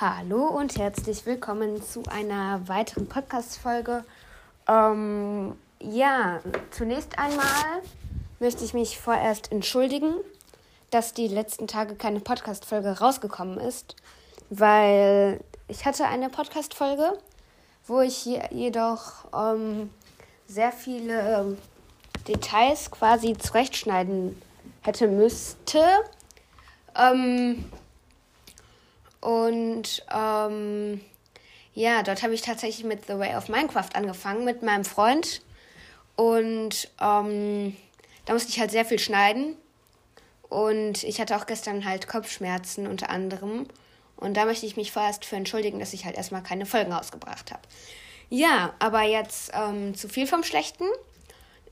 Hallo und herzlich willkommen zu einer weiteren Podcast-Folge. Ähm, ja, zunächst einmal möchte ich mich vorerst entschuldigen, dass die letzten Tage keine Podcast-Folge rausgekommen ist, weil ich hatte eine Podcast-Folge, wo ich jedoch ähm, sehr viele Details quasi zurechtschneiden hätte müsste. Ähm, und ähm, ja, dort habe ich tatsächlich mit The Way of Minecraft angefangen, mit meinem Freund. Und ähm, da musste ich halt sehr viel schneiden. Und ich hatte auch gestern halt Kopfschmerzen unter anderem. Und da möchte ich mich vorerst für entschuldigen, dass ich halt erstmal keine Folgen ausgebracht habe. Ja, aber jetzt ähm, zu viel vom Schlechten.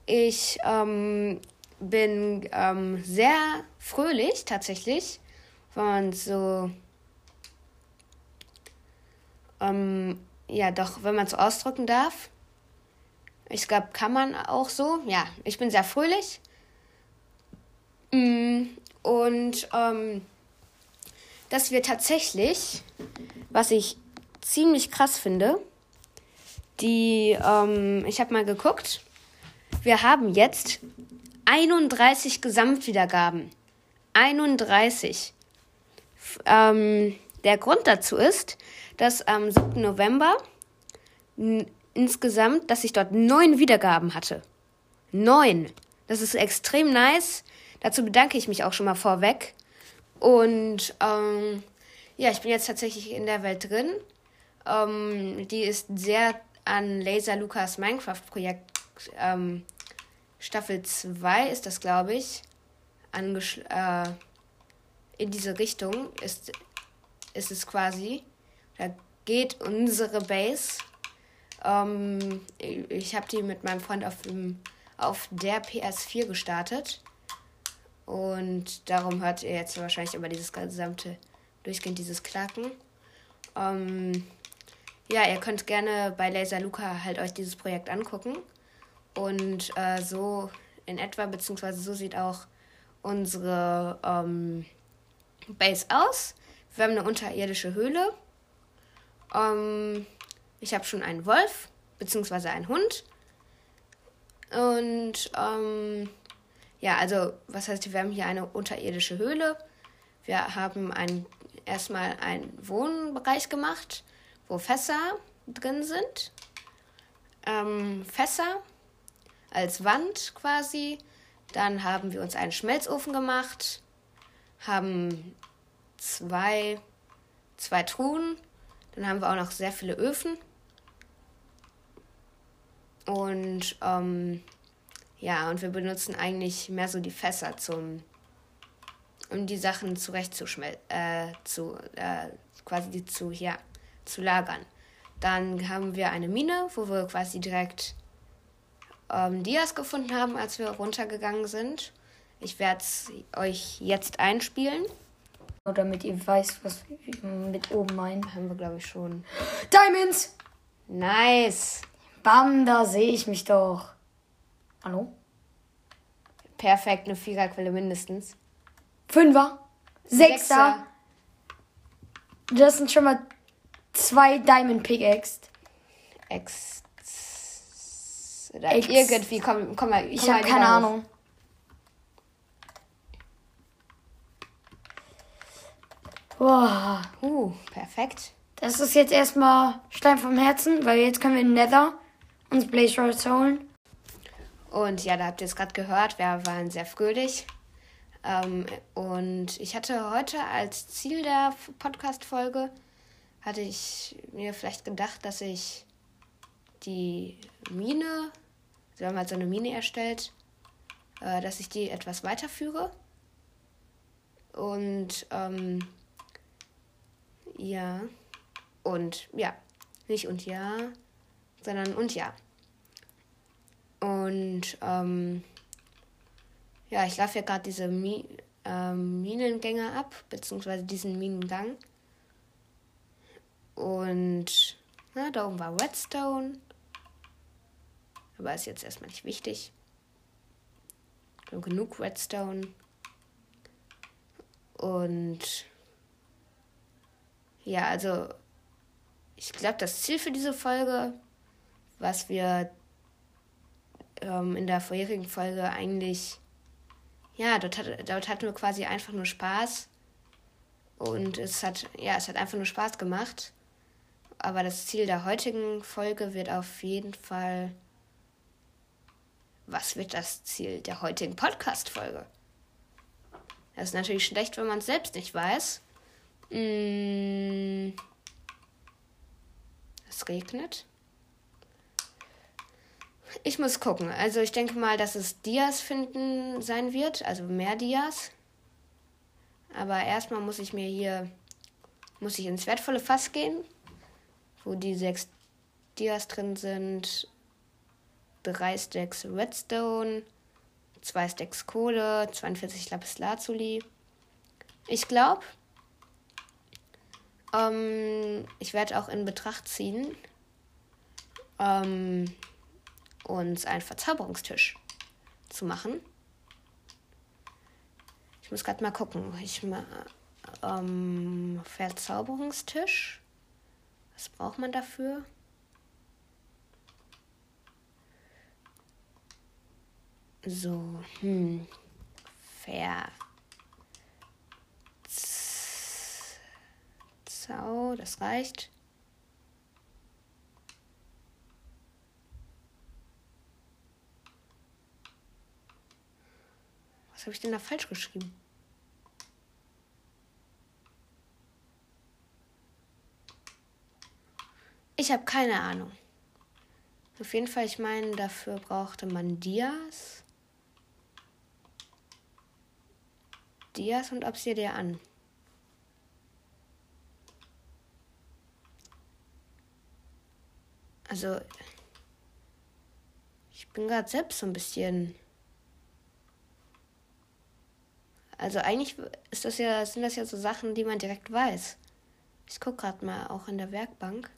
Ich ähm, bin ähm, sehr fröhlich tatsächlich, wenn man so ähm, ja, doch, wenn man es ausdrücken darf. Ich glaube, kann man auch so. Ja, ich bin sehr fröhlich. Mm, und ähm, dass wir tatsächlich, was ich ziemlich krass finde, die, ähm, ich habe mal geguckt, wir haben jetzt 31 Gesamtwiedergaben. 31. Ähm, der Grund dazu ist, dass am 7. November insgesamt, dass ich dort neun Wiedergaben hatte. Neun. Das ist extrem nice. Dazu bedanke ich mich auch schon mal vorweg. Und ähm, ja, ich bin jetzt tatsächlich in der Welt drin. Ähm, die ist sehr an Laser Lukas Minecraft Projekt ähm, Staffel 2 ist das, glaube ich, angesch äh, in diese Richtung ist, ist es quasi. Da geht unsere Base. Ähm, ich habe die mit meinem Freund auf, dem, auf der PS4 gestartet. Und darum hört ihr jetzt wahrscheinlich immer dieses gesamte durchgehend dieses Klacken. Ähm, ja, ihr könnt gerne bei Laser Luca halt euch dieses Projekt angucken. Und äh, so in etwa, beziehungsweise so sieht auch unsere ähm, Base aus. Wir haben eine unterirdische Höhle. Ähm, ich habe schon einen Wolf, beziehungsweise einen Hund. Und ähm, ja, also was heißt, wir haben hier eine unterirdische Höhle. Wir haben ein, erstmal einen Wohnbereich gemacht, wo Fässer drin sind. Ähm, Fässer als Wand quasi. Dann haben wir uns einen Schmelzofen gemacht, haben zwei, zwei Truhen. Dann haben wir auch noch sehr viele Öfen. Und ähm, ja, und wir benutzen eigentlich mehr so die Fässer zum, um die Sachen zurechtzuschmelzen, äh, zu, äh, quasi zu, ja, zu lagern. Dann haben wir eine Mine, wo wir quasi direkt ähm, Dias gefunden haben, als wir runtergegangen sind. Ich werde es euch jetzt einspielen. Damit ihr weißt, was wir mit oben meinen. Haben wir, glaube ich, schon. Diamonds! Nice! Bam, da sehe ich mich doch. Hallo? Perfekt, eine Viererquelle mindestens. Fünfer. Sechster. Sechser. Das sind schon mal zwei Diamond Pickaxe. Ex. Ex irgendwie, komm, komm mal. Komm ich habe keine Ahnung. Boah. Uh, perfekt. Das ist jetzt erstmal Stein vom Herzen, weil jetzt können wir in Nether uns Blaze Rolls holen. Und ja, da habt ihr es gerade gehört, wir waren sehr fröhlich. Ähm, und ich hatte heute als Ziel der Podcast-Folge, hatte ich mir vielleicht gedacht, dass ich die Mine, wir haben halt so eine Mine erstellt, äh, dass ich die etwas weiterführe. Und ähm, ja. Und ja. Nicht und ja, sondern und ja. Und ähm, ja, ich laufe ja gerade diese Mi äh, Minengänge ab, beziehungsweise diesen Minengang. Und na, da oben war Redstone. Aber ist jetzt erstmal nicht wichtig. Genug Redstone. Und ja, also ich glaube, das Ziel für diese Folge, was wir ähm, in der vorherigen Folge eigentlich, ja, dort, hat, dort hatten wir quasi einfach nur Spaß. Und es hat, ja, es hat einfach nur Spaß gemacht. Aber das Ziel der heutigen Folge wird auf jeden Fall. Was wird das Ziel der heutigen Podcast-Folge? Das ist natürlich schlecht, wenn man es selbst nicht weiß. Mm. Es regnet. Ich muss gucken. Also ich denke mal, dass es Dias finden sein wird, also mehr Dias. Aber erstmal muss ich mir hier muss ich ins wertvolle Fass gehen, wo die sechs Dias drin sind, drei Stacks Redstone, zwei Stacks Kohle, 42 Lapis Lazuli. Ich glaube, ähm, ich werde auch in Betracht ziehen, ähm, uns einen Verzauberungstisch zu machen. Ich muss gerade mal gucken. Ich ähm, Verzauberungstisch. Was braucht man dafür? So, hm. Ver. Zau, das reicht. habe ich denn da falsch geschrieben? Ich habe keine Ahnung. Auf jeden Fall, ich meine, dafür brauchte man Dias. Dias und Obsidian. Also, ich bin gerade selbst so ein bisschen Also eigentlich ist das ja, sind das ja so Sachen, die man direkt weiß. Ich gucke gerade mal auch in der Werkbank.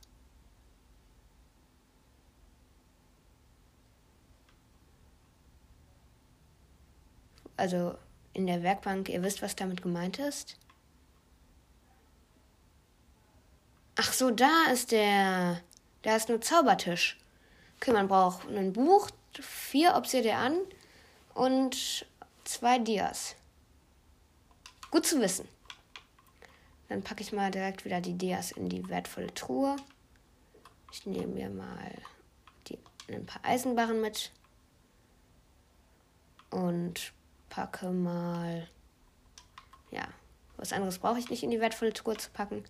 Also in der Werkbank, ihr wisst, was damit gemeint ist. Ach so, da ist der. Da ist nur Zaubertisch. Okay, man braucht ein Buch, vier Obsidian und zwei Dias. Gut zu wissen. Dann packe ich mal direkt wieder die Dias in die wertvolle Truhe. Ich nehme mir mal die, ein paar Eisenbarren mit. Und packe mal. Ja, was anderes brauche ich nicht in die wertvolle Truhe zu packen.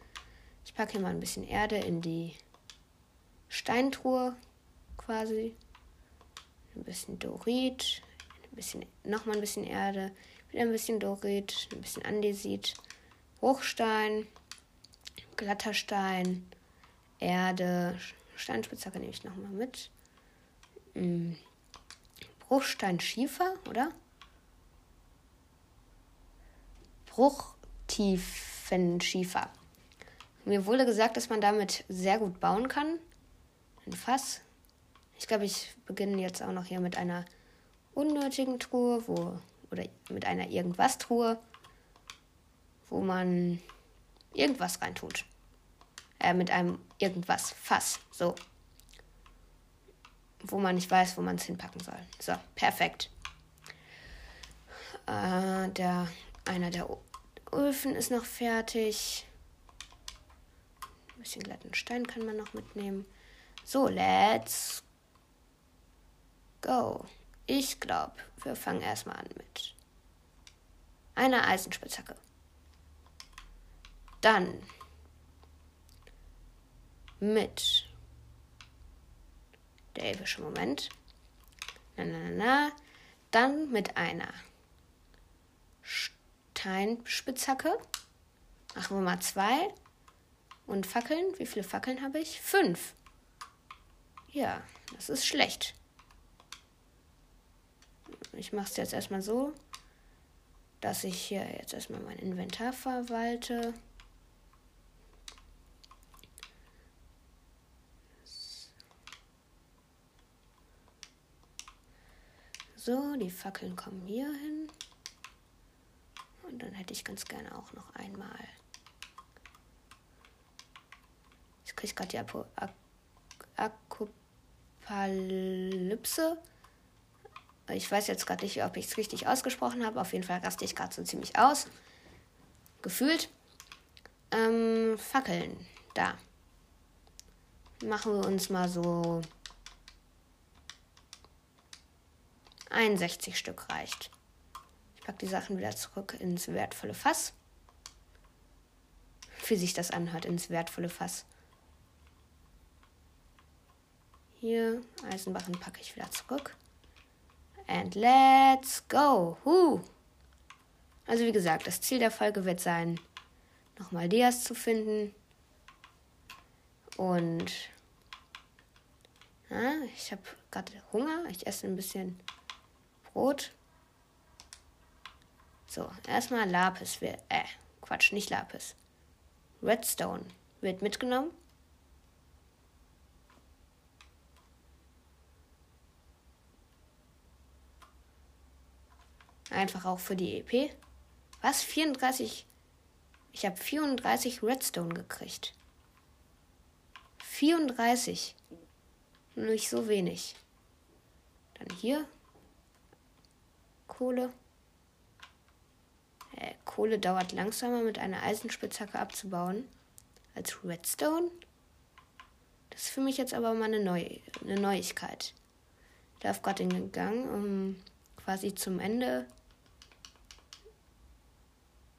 Ich packe hier mal ein bisschen Erde in die Steintruhe quasi. Ein bisschen Dorit. Nochmal ein bisschen Erde. Wieder ein bisschen Dorit, ein bisschen Andesit, Bruchstein, glatter Stein, Erde, Steinspitzhacke nehme ich nochmal mit. Hm. Bruchstein Schiefer, oder? Bruchtiefenschiefer. Mir wurde gesagt, dass man damit sehr gut bauen kann. Ein Fass. Ich glaube, ich beginne jetzt auch noch hier mit einer unnötigen Truhe, wo oder mit einer Irgendwas-Truhe, wo man irgendwas reintut. Äh, mit einem Irgendwas-Fass. So. Wo man nicht weiß, wo man es hinpacken soll. So, perfekt. Äh, der, einer der Öfen ist noch fertig. Ein bisschen glatten Stein kann man noch mitnehmen. So, let's go. Ich glaube, wir fangen erstmal an mit einer Eisenspitzhacke. Dann mit der epische Moment. Na, na, na, na. Dann mit einer Steinspitzhacke. Machen wir mal zwei. Und Fackeln. Wie viele Fackeln habe ich? Fünf. Ja, das ist schlecht. Ich mache es jetzt erstmal so, dass ich hier jetzt erstmal mein Inventar verwalte. So, die Fackeln kommen hier hin. Und dann hätte ich ganz gerne auch noch einmal kriege gerade die Apo Akopalypse. Ich weiß jetzt gerade nicht, ob ich es richtig ausgesprochen habe. Auf jeden Fall raste ich gerade so ziemlich aus. Gefühlt. Ähm, Fackeln. Da. Machen wir uns mal so 61 Stück reicht. Ich packe die Sachen wieder zurück ins wertvolle Fass. Wie sich das anhört, ins wertvolle Fass. Hier, Eisenbarren packe ich wieder zurück. And let's go. Huh. Also wie gesagt, das Ziel der Folge wird sein, nochmal Dias zu finden. Und ja, ich habe gerade Hunger. Ich esse ein bisschen Brot. So, erstmal Lapis. Wird, äh, Quatsch, nicht Lapis. Redstone wird mitgenommen. Einfach auch für die EP. Was? 34? Ich habe 34 Redstone gekriegt. 34. Nicht so wenig. Dann hier. Kohle. Äh, Kohle dauert langsamer mit einer Eisenspitzhacke abzubauen als Redstone. Das ist für mich jetzt aber mal eine, Neu eine Neuigkeit. Ich darf gerade in den Gang, um quasi zum Ende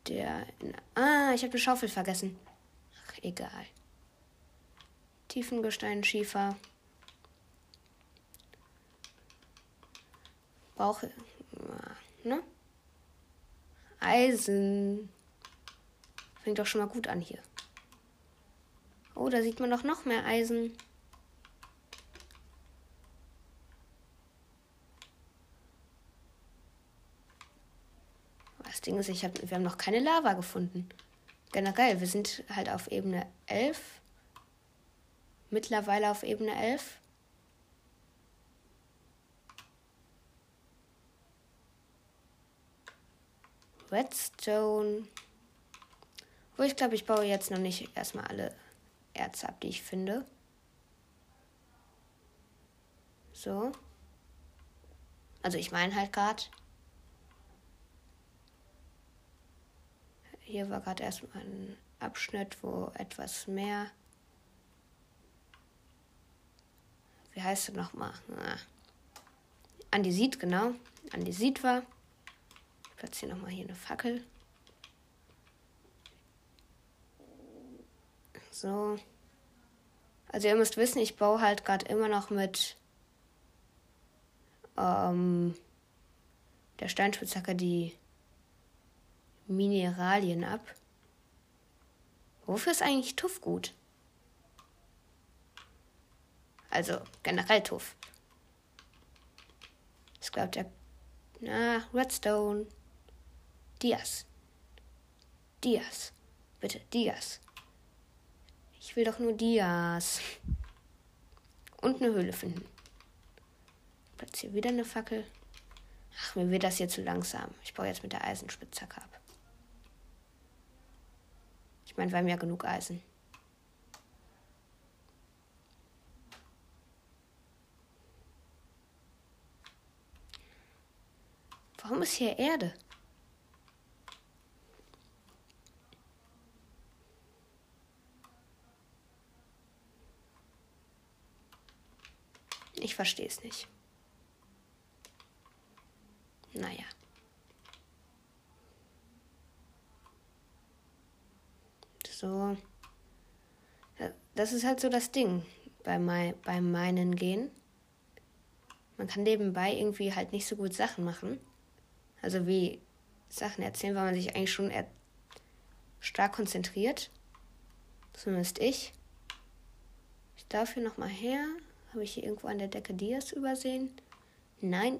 der. Ah, ich habe eine Schaufel vergessen. Ach, egal. Tiefengestein, Schiefer. Brauche. Ne? Eisen. Fängt doch schon mal gut an hier. Oh, da sieht man doch noch mehr Eisen. Das Ding ist, ich hab, wir haben noch keine Lava gefunden. Generell, wir sind halt auf Ebene 11. Mittlerweile auf Ebene 11. Redstone. Wo ich glaube, ich baue jetzt noch nicht erstmal alle Erze ab, die ich finde. So. Also ich meine halt gerade. Hier war gerade erstmal ein Abschnitt, wo etwas mehr. Wie heißt es nochmal? Ah. Andesit, genau. Andesit war. Ich platziere nochmal hier eine Fackel. So. Also ihr müsst wissen, ich baue halt gerade immer noch mit ähm, der Steinspitzhacke die Mineralien ab. Wofür ist eigentlich Tuff gut? Also generell Tuff. Ich glaube, der. Na, Redstone. Dias. Dias. Bitte, Dias. Ich will doch nur Dias. Und eine Höhle finden. Platziere wieder eine Fackel. Ach, mir wird das hier zu langsam. Ich baue jetzt mit der Eisenspitzhacke ab. Meine, wir haben ja genug Eisen. Warum ist hier Erde? Ich verstehe es nicht. Naja. So. Das ist halt so das Ding bei mein, beim meinen Gehen. Man kann nebenbei irgendwie halt nicht so gut Sachen machen. Also wie Sachen erzählen, weil man sich eigentlich schon stark konzentriert. Zumindest ich. Ich darf hier nochmal her. Habe ich hier irgendwo an der Decke Dias übersehen? Nein.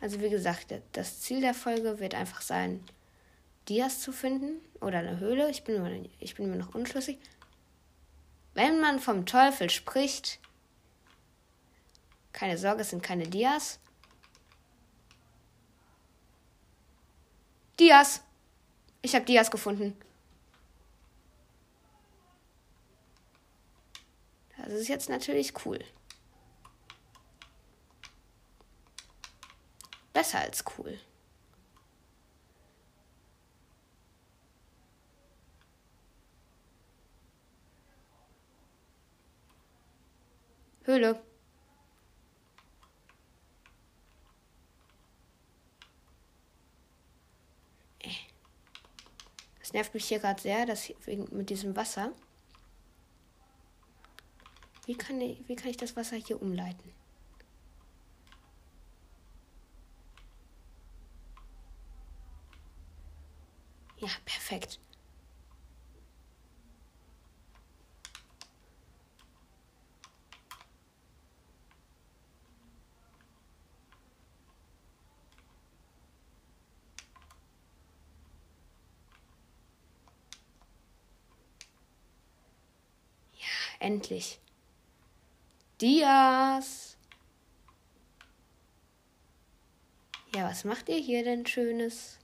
Also wie gesagt, das Ziel der Folge wird einfach sein, Dias zu finden oder eine Höhle. Ich bin, mir, ich bin mir noch unschlüssig. Wenn man vom Teufel spricht, keine Sorge, es sind keine Dias. Dias! Ich habe Dias gefunden. Das ist jetzt natürlich cool. Besser als cool. Höhle. Das nervt mich hier gerade sehr, dass hier, wegen, mit diesem Wasser. Wie kann, ich, wie kann ich das Wasser hier umleiten? Ja, perfekt. Endlich. Dias. Ja, was macht ihr hier denn Schönes?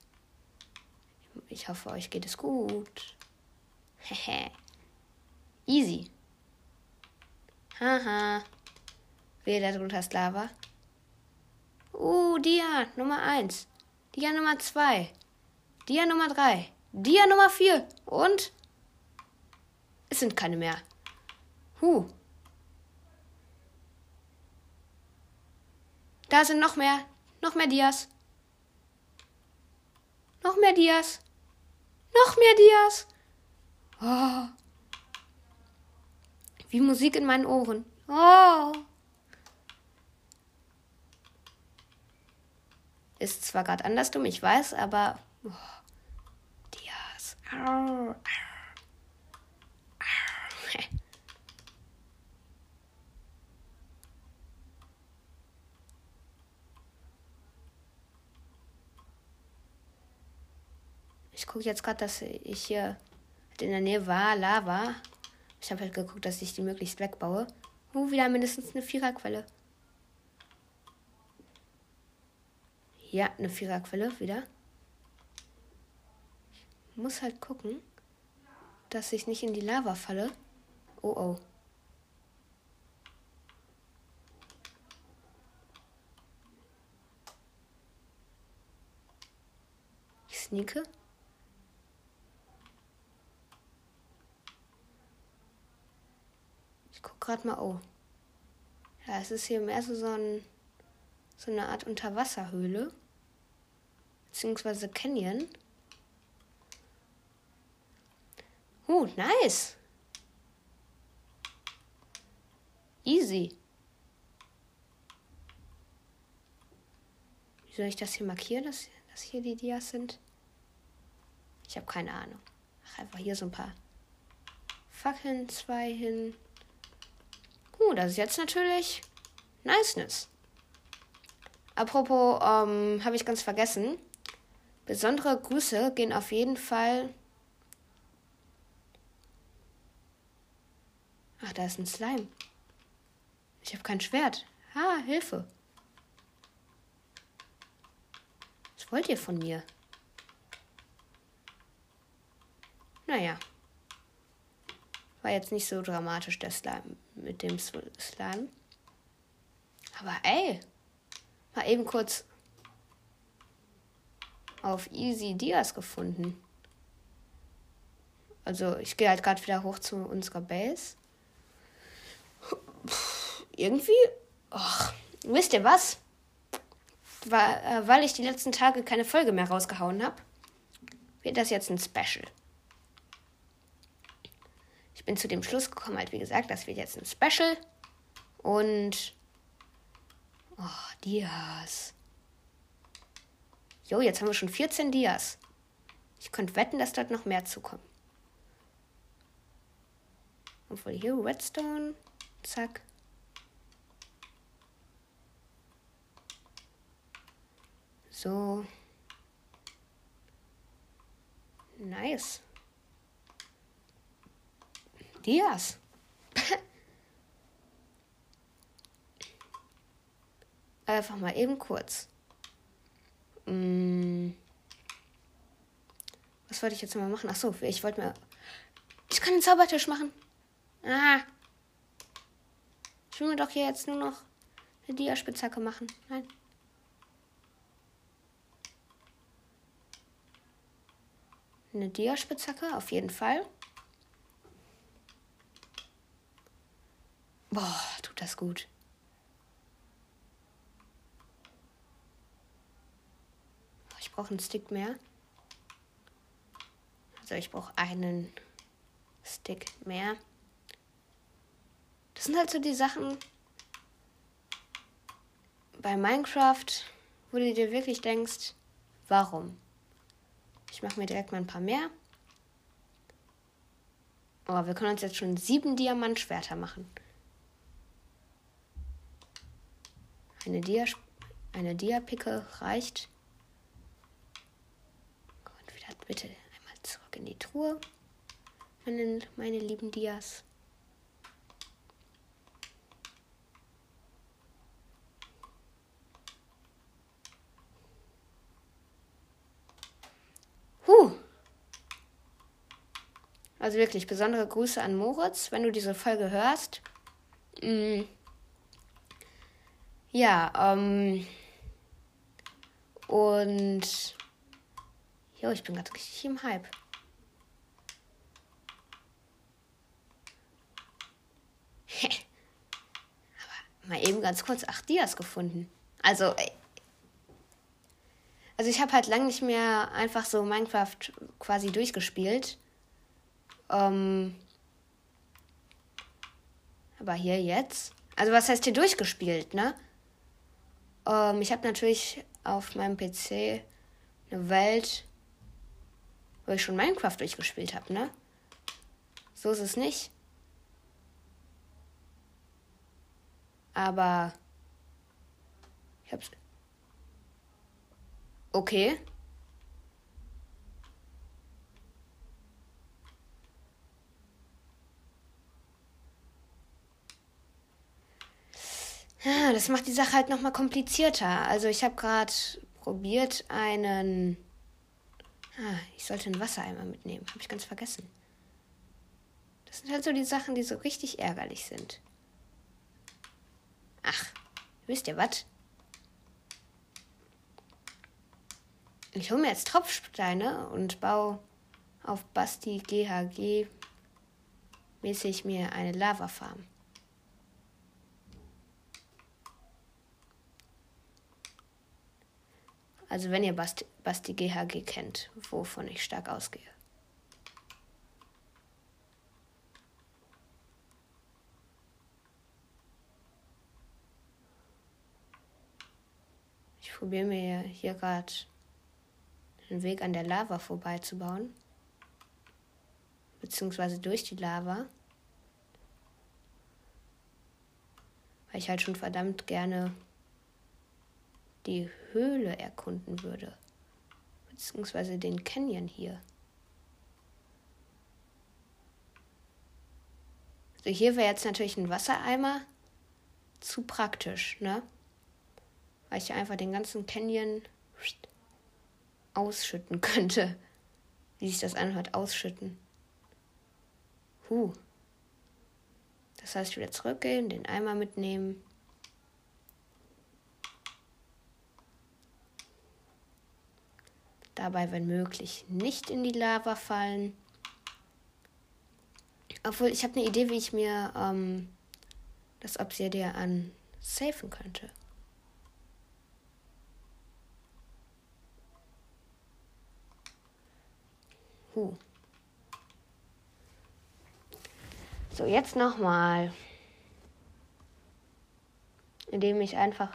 Ich hoffe, euch geht es gut. Hehe. Easy. Haha. Wer drunter ist Lava? Uh, Dia Nummer 1. Dia Nummer 2. Dia Nummer 3. Dia Nummer 4. Und? Es sind keine mehr. Huh. Da sind noch mehr. Noch mehr Dias. Noch mehr Dias. Noch mehr Dias. Oh. Wie Musik in meinen Ohren. Oh. Ist zwar gerade andersrum, ich weiß, aber. Oh. Dias. Arr, arr. Ich gucke jetzt gerade, dass ich hier in der Nähe war, Lava. Ich habe halt geguckt, dass ich die möglichst wegbaue. Oh, wieder mindestens eine Viererquelle. Ja, eine Viererquelle wieder. Ich muss halt gucken, dass ich nicht in die Lava falle. Oh oh. Ich sneake. Gerade mal, oh. Ja, es ist hier mehr so, so, ein, so eine Art Unterwasserhöhle. Beziehungsweise Canyon. Oh, nice. Easy. Wie soll ich das hier markieren, dass, dass hier die Dias sind? Ich habe keine Ahnung. Ach, einfach hier so ein paar Fackeln, zwei hin. Uh, das ist jetzt natürlich Niceness. Apropos, ähm, habe ich ganz vergessen. Besondere Grüße gehen auf jeden Fall. Ach, da ist ein Slime. Ich habe kein Schwert. Ha, Hilfe. Was wollt ihr von mir? Naja. War jetzt nicht so dramatisch, der Slime mit dem Slime. Aber ey, mal eben kurz auf Easy Dias gefunden. Also ich gehe halt gerade wieder hoch zu unserer Base. Irgendwie, och, wisst ihr was? Äh, weil ich die letzten Tage keine Folge mehr rausgehauen habe, wird das jetzt ein Special bin zu dem Schluss gekommen, halt wie gesagt, das wird jetzt ein Special. Und. Oh, Dias. Jo, jetzt haben wir schon 14 Dias. Ich könnte wetten, dass dort noch mehr zukommen. Obwohl hier Redstone. Zack. So. Nice. Dias. Einfach mal eben kurz. Hm. Was wollte ich jetzt mal machen? Achso, ich wollte mir. Ich kann einen Zaubertisch machen. Aha. Ich will mir doch hier jetzt nur noch eine Diaspitzhacke machen. Nein. Eine Diaspitzhacke, auf jeden Fall. Boah, tut das gut. Ich brauche einen Stick mehr. Also ich brauche einen Stick mehr. Das sind halt so die Sachen bei Minecraft, wo du dir wirklich denkst, warum? Ich mache mir direkt mal ein paar mehr. Oh, wir können uns jetzt schon sieben Diamantschwerter machen. Eine Dia eine Dia-Picke reicht. Und wieder bitte einmal zurück in die Truhe. Meine, meine lieben Dias. Huh. Also wirklich besondere Grüße an Moritz, wenn du diese Folge hörst. Mm. Ja, ähm. Und. Jo, ich bin gerade richtig im Hype. Aber mal eben ganz kurz acht Dias gefunden. Also, also ich habe halt lange nicht mehr einfach so Minecraft quasi durchgespielt. Ähm, aber hier jetzt. Also was heißt hier durchgespielt, ne? Ähm, ich habe natürlich auf meinem PC eine Welt, wo ich schon Minecraft durchgespielt habe, ne? So ist es nicht. Aber ich hab's. Okay. Ja, das macht die Sache halt nochmal komplizierter. Also ich habe gerade probiert einen... Ah, ich sollte einen Wassereimer mitnehmen. Habe ich ganz vergessen. Das sind halt so die Sachen, die so richtig ärgerlich sind. Ach, wisst ihr was? Ich hole mir jetzt Tropfsteine und baue auf Basti GHG mäßig mir eine Lavafarm. Also wenn ihr Basti, Basti GHG kennt, wovon ich stark ausgehe. Ich probiere mir hier gerade einen Weg an der Lava vorbeizubauen. Beziehungsweise durch die Lava. Weil ich halt schon verdammt gerne die Höhle erkunden würde. Beziehungsweise den Canyon hier. Also hier wäre jetzt natürlich ein Wassereimer zu praktisch, ne? Weil ich einfach den ganzen Canyon ausschütten könnte. Wie sich das anhört, ausschütten. Huh. Das heißt, wieder zurückgehen, den Eimer mitnehmen. Dabei, wenn möglich, nicht in die Lava fallen. Obwohl, ich habe eine Idee, wie ich mir ähm, das Obsidian safen könnte. Huh. So, jetzt nochmal. Indem ich einfach.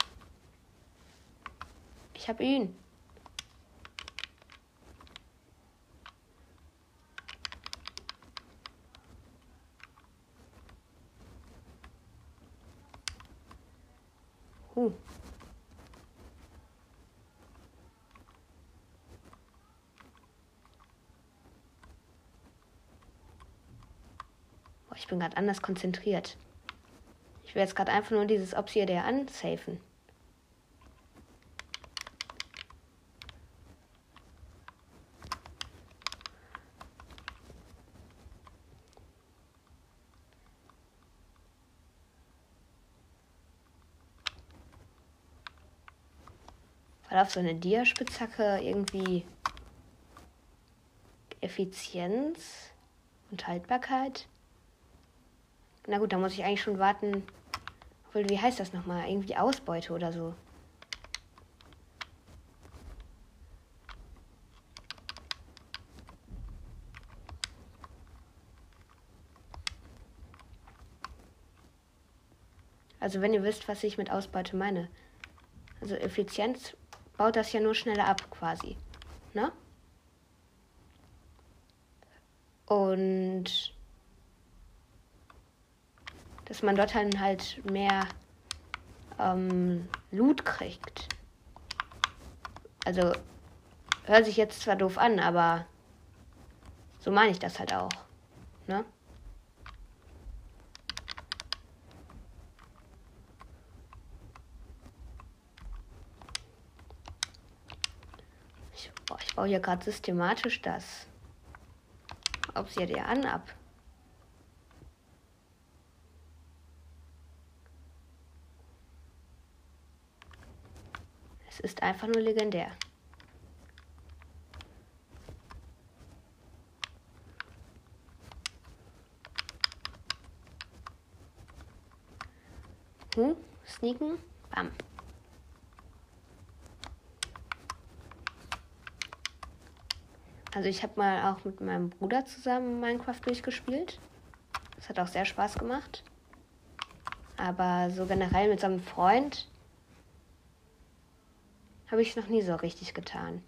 Ich habe ihn. bin gerade anders konzentriert. Ich will jetzt gerade einfach nur dieses Ops hier der ansafen. Weil auf so eine Diaspitzhacke irgendwie Effizienz und Haltbarkeit na gut, da muss ich eigentlich schon warten. Wie heißt das nochmal? Irgendwie Ausbeute oder so. Also wenn ihr wisst, was ich mit Ausbeute meine. Also Effizienz baut das ja nur schneller ab quasi. Ne? Und dass man dort dann halt mehr ähm, Loot kriegt. Also hört sich jetzt zwar doof an, aber so meine ich das halt auch. Ne? Ich baue hier gerade systematisch das. Ob sie dir an ab. Es ist einfach nur legendär. Hm, sneaken, bam. Also ich habe mal auch mit meinem Bruder zusammen Minecraft durchgespielt. Das hat auch sehr Spaß gemacht. Aber so generell mit so einem Freund habe ich noch nie so richtig getan.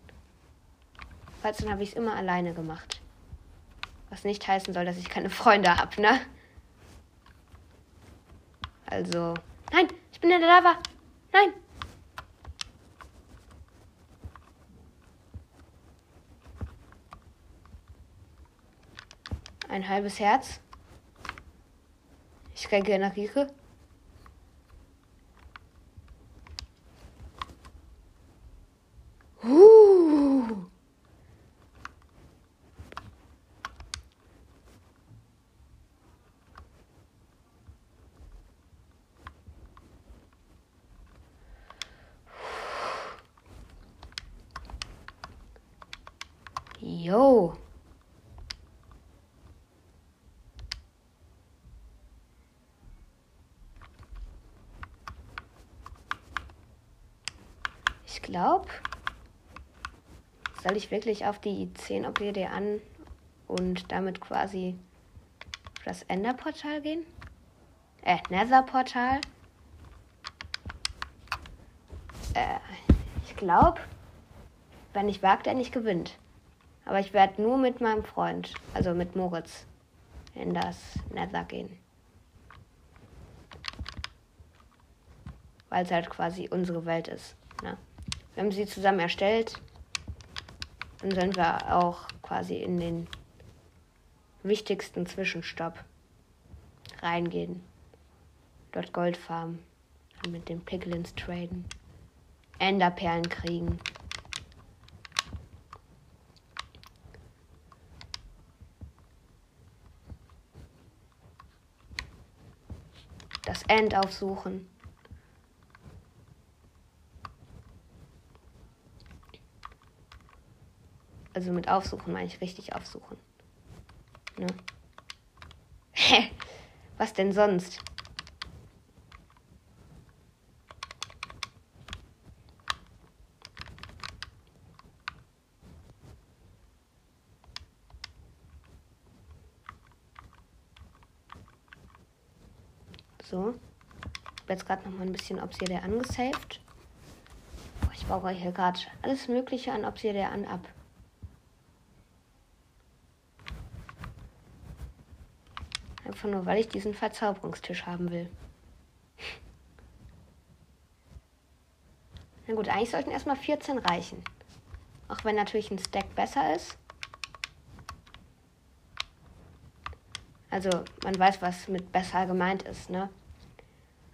Falls dann habe ich es immer alleine gemacht. Was nicht heißen soll, dass ich keine Freunde habe, ne? Also. Nein, ich bin in der Lava. Nein. Ein halbes Herz. Ich regeneriere. Uh. Yo. Glaube, soll ich wirklich auf die 10 Obsidian und damit quasi das Enderportal gehen? Äh, Netherportal. Äh, ich glaube, wenn ich wagt, der nicht gewinnt. Aber ich werde nur mit meinem Freund, also mit Moritz, in das Nether gehen. Weil es halt quasi unsere Welt ist. Ne? Wir haben sie zusammen erstellt. Dann sind wir auch quasi in den wichtigsten Zwischenstopp reingehen. Dort Gold farmen. Mit den Piglins traden. Enderperlen kriegen. Das End aufsuchen. Also mit aufsuchen meine ich richtig aufsuchen. Ne? Was denn sonst? So. Ich habe jetzt gerade noch mal ein bisschen Obsidian angesaved. Ich baue hier gerade alles Mögliche an Obsidian ab. Einfach nur, weil ich diesen Verzauberungstisch haben will. Na gut, eigentlich sollten erstmal 14 reichen. Auch wenn natürlich ein Stack besser ist. Also, man weiß, was mit besser gemeint ist, ne?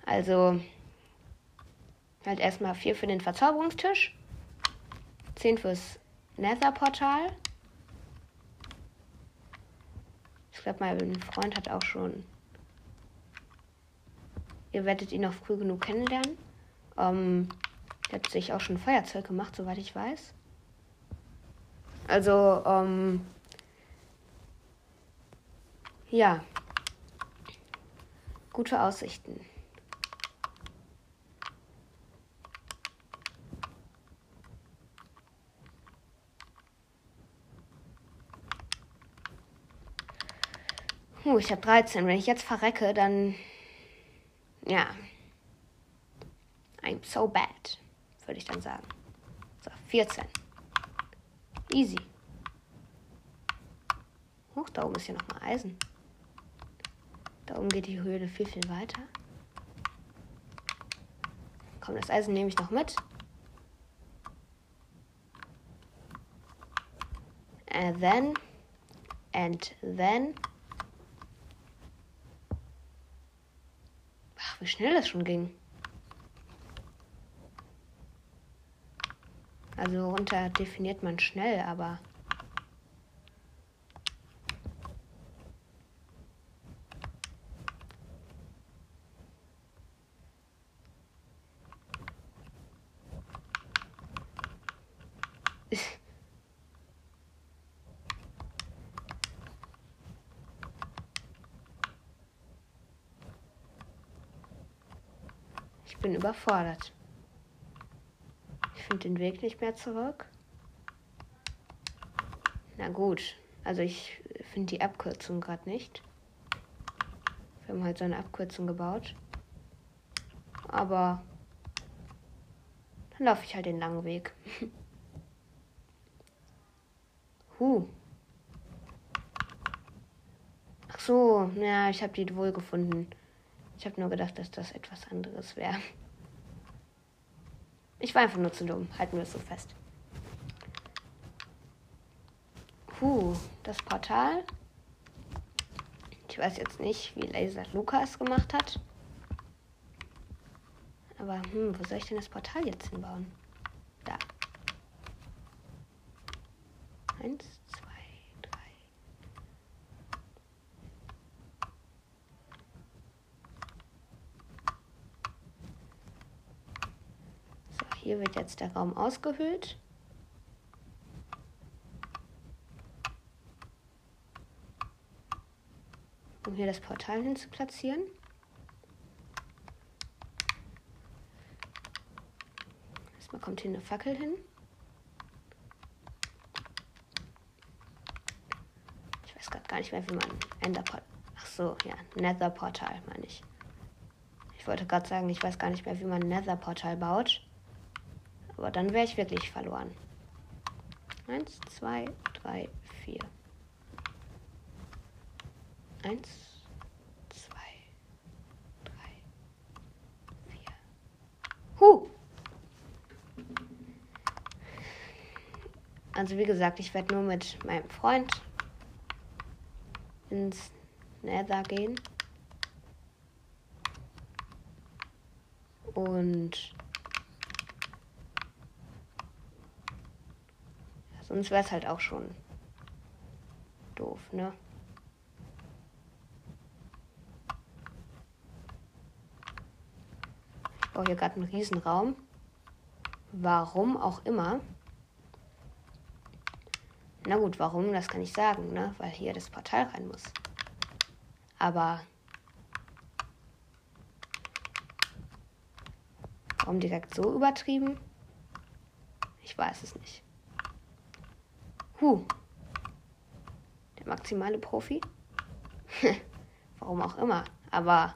Also, halt erstmal 4 für den Verzauberungstisch, 10 fürs Nether-Portal Ich glaube, mein Freund hat auch schon. Ihr werdet ihn noch früh genug kennenlernen. Ähm, Der hat sich auch schon Feuerzeug gemacht, soweit ich weiß. Also, ähm, ja. Gute Aussichten. Uh, ich habe 13. Wenn ich jetzt verrecke, dann. Ja. I'm so bad, würde ich dann sagen. So, 14. Easy. Hoch, da oben ist ja nochmal Eisen. Da oben geht die Höhle viel, viel weiter. Komm, das Eisen nehme ich noch mit. And then, and then. Wie schnell das schon ging. Also runter definiert man schnell, aber Ich bin überfordert. Ich finde den Weg nicht mehr zurück. Na gut, also ich finde die Abkürzung gerade nicht. Wir haben halt so eine Abkürzung gebaut. Aber dann laufe ich halt den langen Weg. huh. Ach so, ja, ich habe die wohl gefunden. Ich habe nur gedacht, dass das etwas anderes wäre. Ich war einfach nur zu dumm. Halten wir es so fest. Puh, das Portal. Ich weiß jetzt nicht, wie Laser Lukas gemacht hat. Aber, hm, wo soll ich denn das Portal jetzt hinbauen? Da. Eins, zwei, drei. So, hier wird jetzt der Raum ausgehöhlt. Um hier das Portal hin zu platzieren. Erstmal kommt hier eine Fackel hin. Ich weiß gerade gar nicht mehr, wie man Enderportal. Ach so, ja, Nether-Portal meine ich. Ich wollte gerade sagen, ich weiß gar nicht mehr, wie man Nether-Portal baut. Aber dann wäre ich wirklich verloren. Eins, zwei, drei, vier. Eins, zwei, drei, vier. Huh! Also wie gesagt, ich werde nur mit meinem Freund ins Nether gehen. Und sonst wäre es halt auch schon doof, ne? Ich baue hier gerade einen Riesenraum. Warum auch immer. Na gut, warum, das kann ich sagen, ne? Weil hier das Portal rein muss. Aber warum direkt so übertrieben? Ich weiß es nicht. Huh. Der maximale Profi? warum auch immer. Aber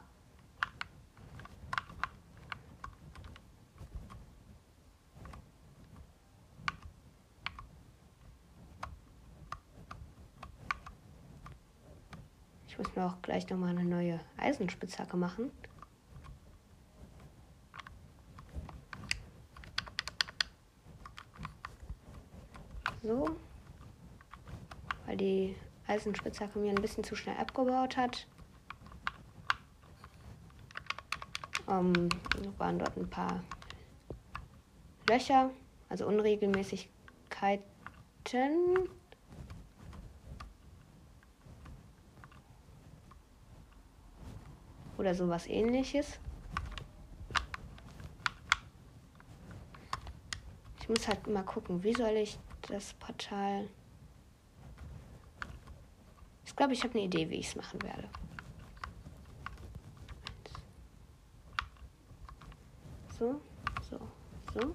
Ich muss mir auch gleich nochmal eine neue Eisenspitzhacke machen. So. Weil die Eisenspitzhacke mir ein bisschen zu schnell abgebaut hat. Ähm, waren dort ein paar Löcher, also Unregelmäßigkeiten. Oder sowas ähnliches. Ich muss halt mal gucken, wie soll ich das Portal. Ich glaube, ich habe eine Idee, wie ich es machen werde. So, so, so.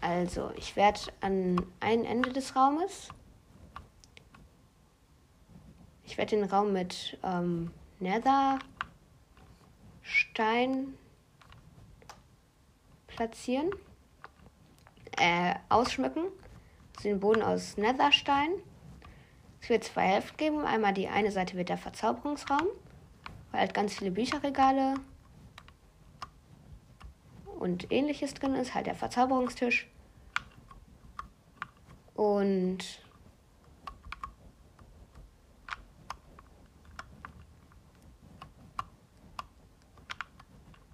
Also, ich werde an ein Ende des Raumes. Ich werde den Raum mit ähm, Nether Stein platzieren, äh, ausschmücken. Den Boden aus Netherstein. Es wird zwei Hälften geben. Einmal die eine Seite wird der Verzauberungsraum, weil halt ganz viele Bücherregale und ähnliches drin ist, halt der Verzauberungstisch. Und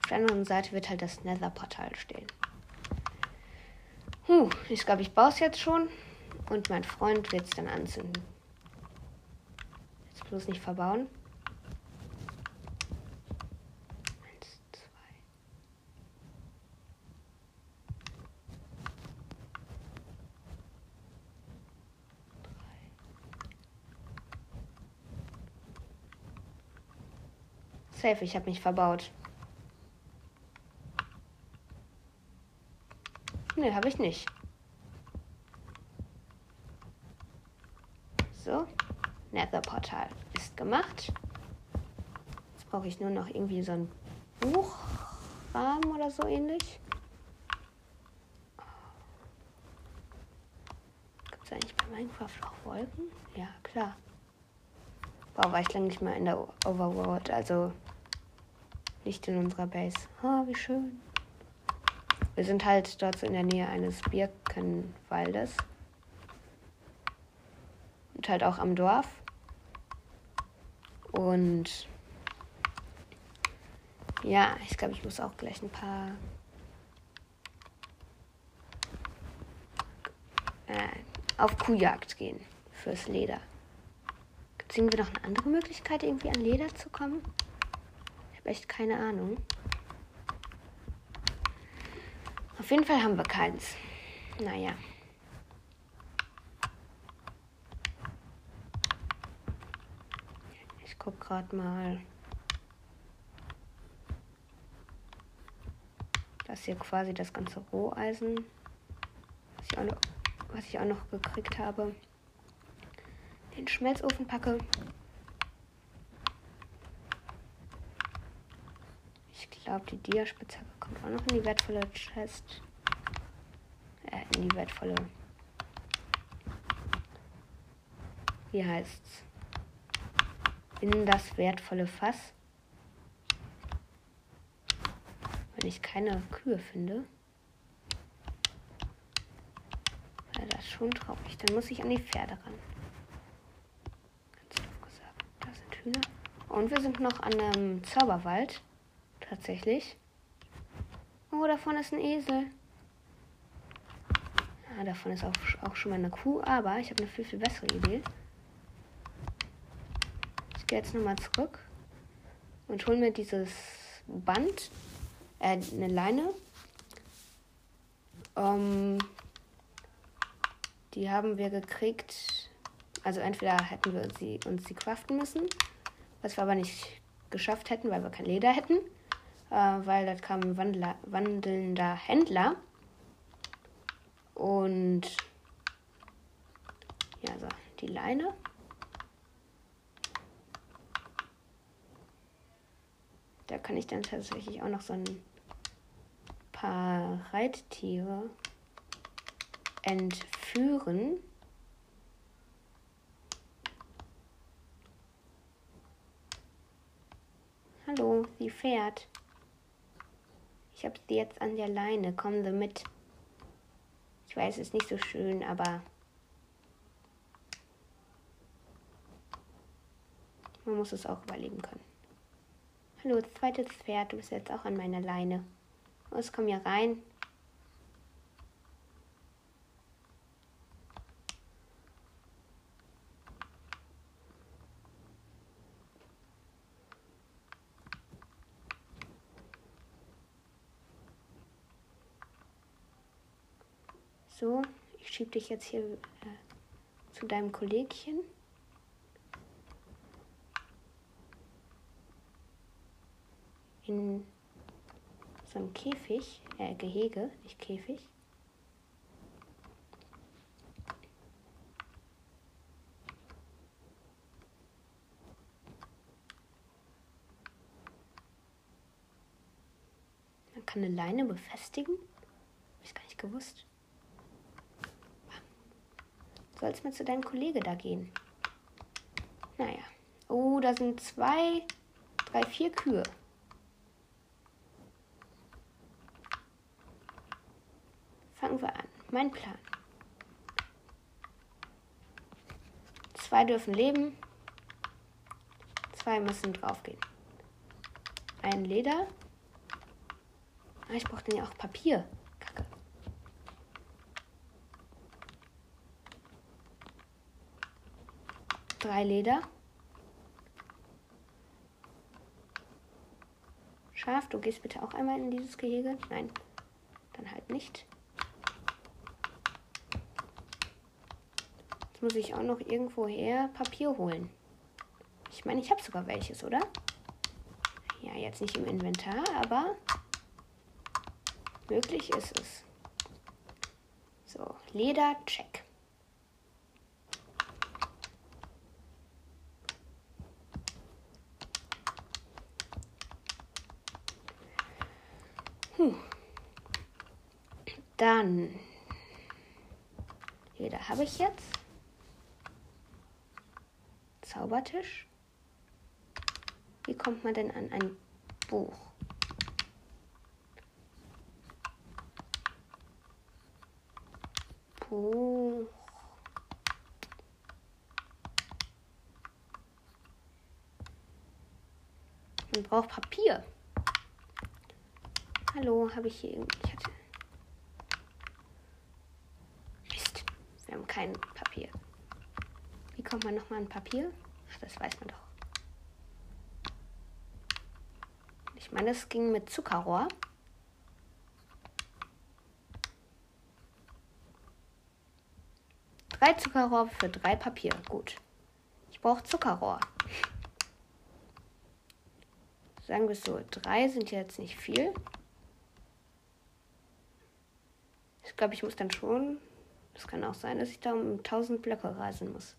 auf der anderen Seite wird halt das Nether-Portal stehen. Huh, ich glaube, ich baue es jetzt schon und mein Freund wird es dann anzünden. Jetzt bloß nicht verbauen. Safe, ich habe mich verbaut. Nee, habe ich nicht. So, Nether-Portal ist gemacht. Jetzt brauche ich nur noch irgendwie so ein Buchrahmen oder so ähnlich. Gibt es eigentlich bei Minecraft auch Wolken? Ja, klar. Wow, war ich lange nicht mehr in der Overworld, also nicht in unserer Base. Oh, wie schön. Wir sind halt dort in der Nähe eines Birkenwaldes. Und halt auch am Dorf. Und ja, ich glaube, ich muss auch gleich ein paar äh, auf Kuhjagd gehen fürs Leder. Gibt es irgendwie noch eine andere Möglichkeit, irgendwie an Leder zu kommen? habe echt keine Ahnung. Auf jeden Fall haben wir keins. Naja. Ich guck gerade mal. Das hier quasi das ganze Roheisen, was ich auch noch, was ich auch noch gekriegt habe. Den Schmelzofen packe. Glaube, die Diaspitzhacke kommt auch noch in die wertvolle Chest. Äh, in die wertvolle. Wie heißt's? In das wertvolle Fass. Wenn ich keine Kühe finde. Wäre das schon traurig. Dann muss ich an die Pferde ran. Ganz doof gesagt. Da sind Hühner. Und wir sind noch an einem Zauberwald. Tatsächlich. Oh, davon ist ein Esel. Ja, davon ist auch, auch schon mal eine Kuh, aber ich habe eine viel, viel bessere Idee. Ich gehe jetzt nochmal zurück und hole mir dieses Band, äh, eine Leine. Um, die haben wir gekriegt. Also entweder hätten wir sie, uns sie craften müssen, was wir aber nicht geschafft hätten, weil wir kein Leder hätten weil da kam ein Wandler, wandelnder Händler. Und ja, so, die Leine. Da kann ich dann tatsächlich auch noch so ein paar Reittiere entführen. Hallo, sie fährt. Ich habe sie jetzt an der Leine. Kommen Sie mit. Ich weiß, es ist nicht so schön, aber man muss es auch überleben können. Hallo, zweites Pferd. Du bist jetzt auch an meiner Leine. Los, komm hier rein. So, ich schieb dich jetzt hier äh, zu deinem Kollegchen. In so ein Käfig, äh, Gehege, nicht Käfig. Man kann eine Leine befestigen. Hab ich gar nicht gewusst. Sollst mal zu deinem Kollege da gehen. Naja. Oh, da sind zwei, drei, vier Kühe. Fangen wir an. Mein Plan. Zwei dürfen leben. Zwei müssen draufgehen. Ein Leder. Ah, ich brauche denn ja auch Papier. Drei Leder. Schaf, du gehst bitte auch einmal in dieses Gehege. Nein, dann halt nicht. Jetzt muss ich auch noch irgendwoher Papier holen. Ich meine, ich habe sogar welches, oder? Ja, jetzt nicht im Inventar, aber möglich ist es. So, Leder, check. Hm. Dann, Leder habe ich jetzt. Zaubertisch. Wie kommt man denn an ein Buch? Buch. Man braucht Papier. Hallo, habe ich hier irgendwie. Ich hatte. Mist, wir haben kein Papier. Wie kommt man nochmal an Papier? Ach, das weiß man doch. Ich meine, es ging mit Zuckerrohr. Drei Zuckerrohr für drei Papier. Gut. Ich brauche Zuckerrohr. Sagen wir es so, drei sind jetzt nicht viel. Ich glaube, ich muss dann schon. Es kann auch sein, dass ich da um 1000 Blöcke reisen muss.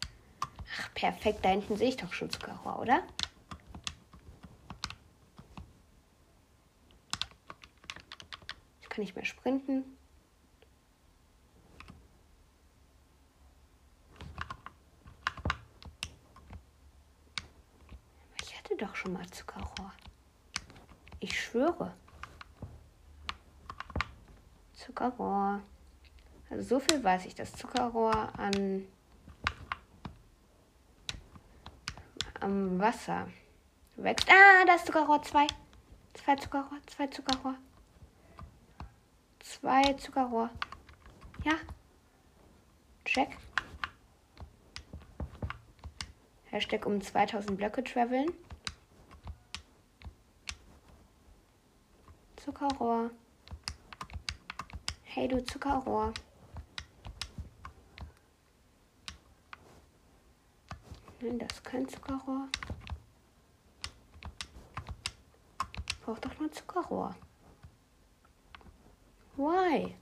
Ach, perfekt. Da hinten sehe ich doch schon Zuckerrohr, oder? Ich kann nicht mehr sprinten. Ich hatte doch schon mal Zuckerrohr. Ich schwöre. Zuckerrohr. Also so viel weiß ich, dass Zuckerrohr an am Wasser wächst. Ah, da ist Zuckerrohr. Zwei. Zwei Zuckerrohr. Zwei Zuckerrohr. Zwei Zuckerrohr. Ja. Check. Hashtag um 2000 Blöcke traveln. Zuckerrohr. Hey, du Zuckerrohr. Nein, das ist kein Zuckerrohr. Braucht doch nur Zuckerrohr. Why?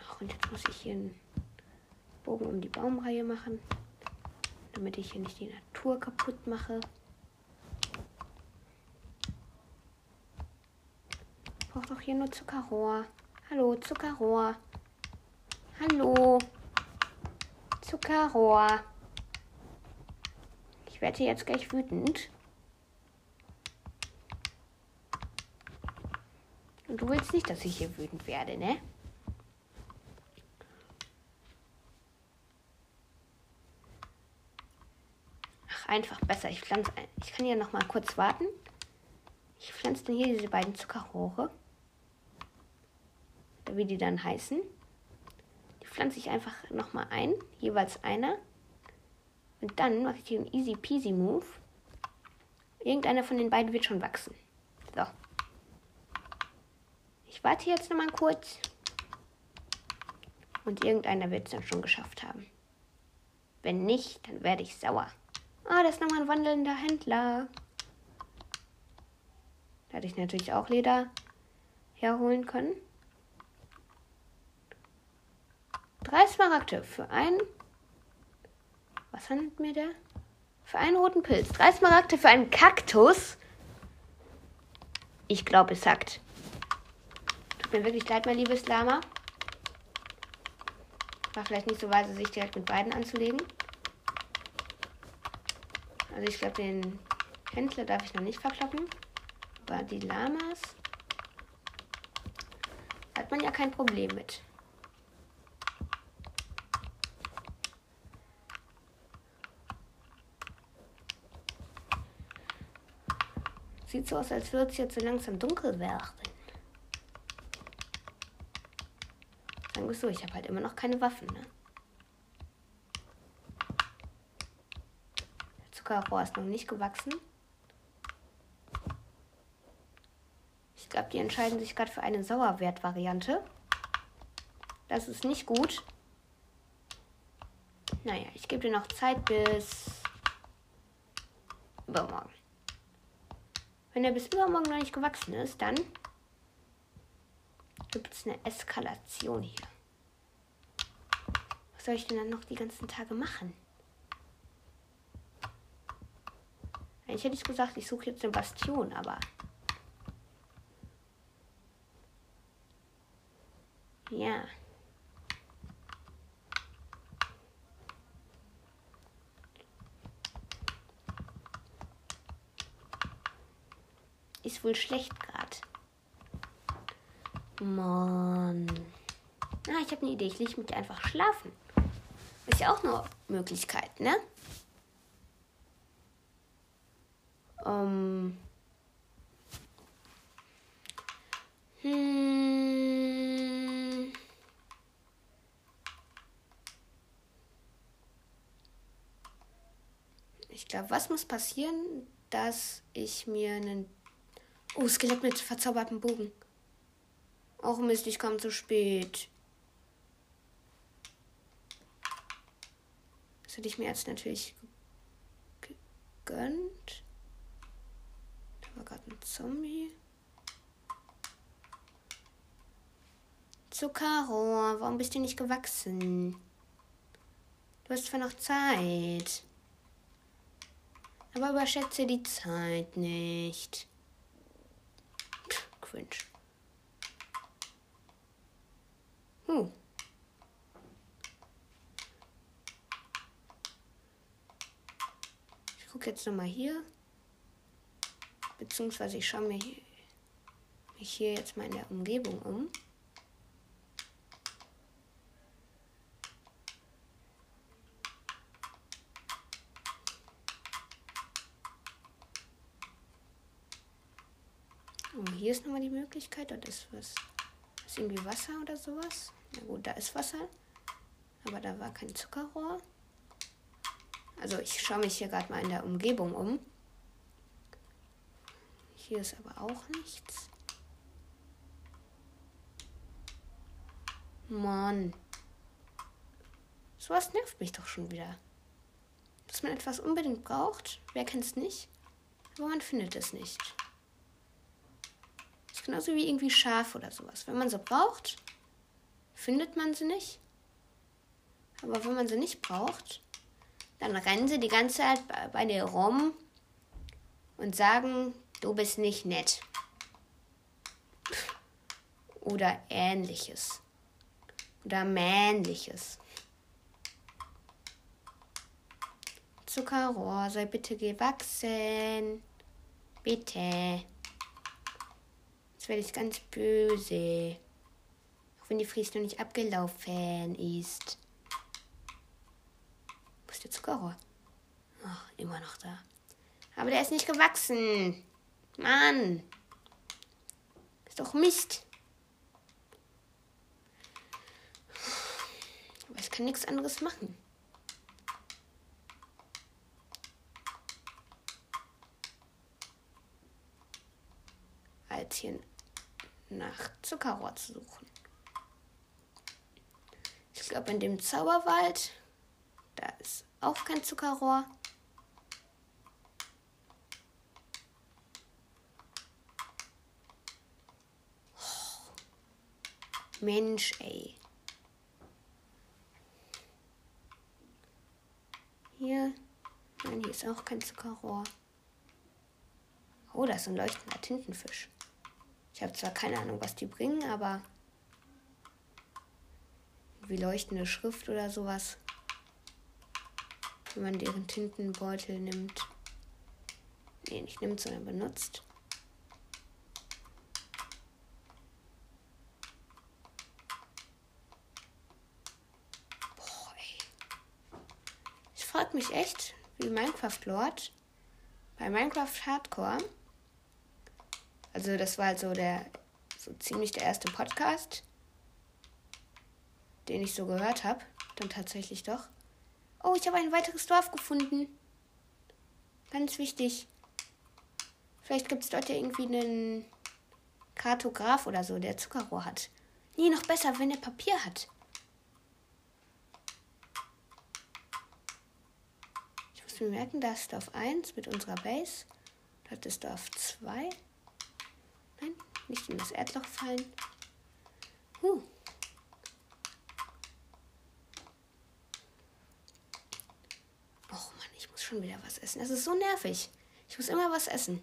Ach, und jetzt muss ich hier einen Bogen um die Baumreihe machen, damit ich hier nicht die Natur kaputt mache. Braucht doch hier nur Zuckerrohr. Hallo, Zuckerrohr. Hallo. Zuckerrohr. Ich werde jetzt gleich wütend. Und du willst nicht, dass ich hier wütend werde, ne? Ach, einfach besser. Ich pflanze ein. Ich kann ja noch mal kurz warten. Ich pflanze dann hier diese beiden Zuckerrohre. Wie die dann heißen. Die pflanze ich einfach noch mal ein. Jeweils einer. Und dann mache ich hier einen easy peasy Move. Irgendeiner von den beiden wird schon wachsen. So. Ich warte jetzt noch mal kurz. Und irgendeiner wird es dann schon geschafft haben. Wenn nicht, dann werde ich sauer. Ah, das ist nochmal ein wandelnder Händler. Da hätte ich natürlich auch Leder herholen können. Drei Smaragde für ein. Was handelt mir der? Für einen roten Pilz. Drei Smaragde für einen Kaktus. Ich glaube, es sagt. Tut mir wirklich leid, mein liebes Lama. War vielleicht nicht so weise, sich direkt mit beiden anzulegen. Also ich glaube, den Händler darf ich noch nicht verkloppen. Aber die Lamas hat man ja kein Problem mit. Sieht so aus, als würde es jetzt so langsam dunkel werden. Sagen wir so, ich habe halt immer noch keine Waffen, ne? Der Zuckerrohr ist noch nicht gewachsen. Ich glaube, die entscheiden sich gerade für eine Sauerwert-Variante. Das ist nicht gut. Naja, ich gebe dir noch Zeit bis übermorgen. Wenn er bis übermorgen noch nicht gewachsen ist, dann gibt es eine Eskalation hier. Was soll ich denn dann noch die ganzen Tage machen? Eigentlich hätte ich gesagt, ich suche jetzt eine Bastion, aber. Ja. Wohl schlecht gerade. Mann. Ah, ich habe eine Idee. Ich lege mich einfach schlafen. Ist ja auch eine Möglichkeit, ne? Ähm. Hm. Ich glaube, was muss passieren, dass ich mir einen Oh, Skelett mit verzaubertem Bogen. Och Mist, ich kam zu spät. Das hätte ich mir jetzt natürlich gegönnt. Da war gerade ein Zombie. Zuckerrohr, warum bist du nicht gewachsen? Du hast zwar noch Zeit. Aber überschätze die Zeit nicht cringe. Hm. Ich gucke jetzt nochmal hier. Beziehungsweise ich schaue mich hier jetzt mal in der Umgebung um. Oh, hier ist nochmal die Möglichkeit. Dort ist was. Ist irgendwie Wasser oder sowas. Na gut, da ist Wasser. Aber da war kein Zuckerrohr. Also ich schaue mich hier gerade mal in der Umgebung um. Hier ist aber auch nichts. Mann. Sowas nervt mich doch schon wieder. Dass man etwas unbedingt braucht, wer kennt es nicht? Aber man findet es nicht genauso wie irgendwie Schaf oder sowas. Wenn man sie braucht, findet man sie nicht. Aber wenn man sie nicht braucht, dann rennen sie die ganze Zeit bei, bei dir rum und sagen, du bist nicht nett. Oder ähnliches. Oder männliches. Zuckerrohr, sei bitte gewachsen. Bitte werde ich ganz böse. Auch wenn die Frist noch nicht abgelaufen ist. Wo ist der Zuckerrohr? Ach, immer noch da. Aber der ist nicht gewachsen. Mann. Ist doch Mist. Aber ich kann nichts anderes machen. als hier nach Zuckerrohr zu suchen. Ich glaube, in dem Zauberwald, da ist auch kein Zuckerrohr. Oh. Mensch, ey. Hier. Nein, hier ist auch kein Zuckerrohr. Oh, da ist ein leuchtender Tintenfisch. Ich habe zwar keine Ahnung, was die bringen, aber wie leuchtende Schrift oder sowas. Wenn man deren Tintenbeutel nimmt. Nee, nicht nimmt, sondern benutzt. Boah, ey. Ich frage mich echt, wie Minecraft Lord bei Minecraft Hardcore. Also das war halt so der so ziemlich der erste Podcast, den ich so gehört habe. Dann tatsächlich doch. Oh, ich habe ein weiteres Dorf gefunden. Ganz wichtig. Vielleicht gibt es dort ja irgendwie einen Kartograf oder so, der Zuckerrohr hat. Nee, noch besser, wenn er Papier hat. Ich muss mir merken, da ist Dorf 1 mit unserer Base. Dort ist Dorf 2. Nein, nicht in das Erdloch fallen. Huh. Och Mann, ich muss schon wieder was essen. Das ist so nervig. Ich muss immer was essen.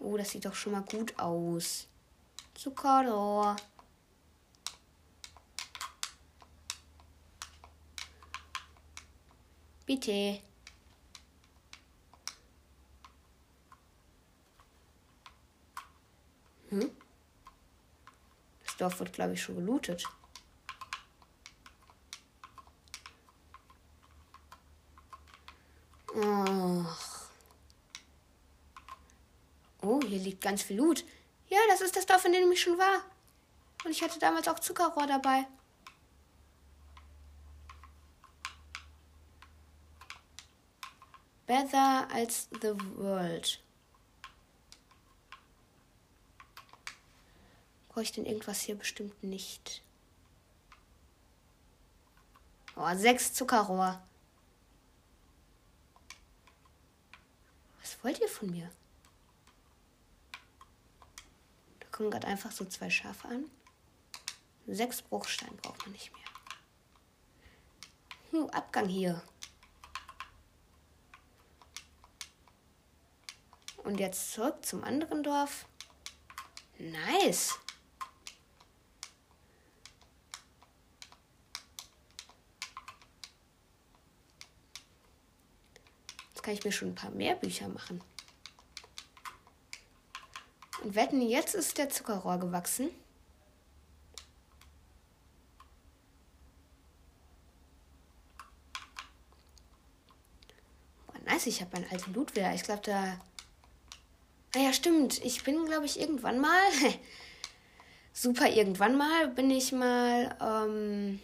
Oh, das sieht doch schon mal gut aus. Zuckerrohr. Bitte. Hm? Das Dorf wird, glaube ich, schon gelootet. Ach. Oh, hier liegt ganz viel Loot. Ja, das ist das Dorf, in dem ich schon war. Und ich hatte damals auch Zuckerrohr dabei. Better als The World. Brauche ich denn irgendwas hier bestimmt nicht? Oh, sechs Zuckerrohr. Was wollt ihr von mir? Da kommen gerade einfach so zwei Schafe an. Sechs Bruchstein braucht man nicht mehr. Hm, Abgang hier. Und jetzt zurück zum anderen Dorf. Nice. Kann ich mir schon ein paar mehr Bücher machen. Und wetten, jetzt ist der Zuckerrohr gewachsen. Nice, ich habe meinen alten wieder. Ich glaube, da Ah ja, stimmt. Ich bin, glaube ich, irgendwann mal, super irgendwann mal, bin ich mal ähm,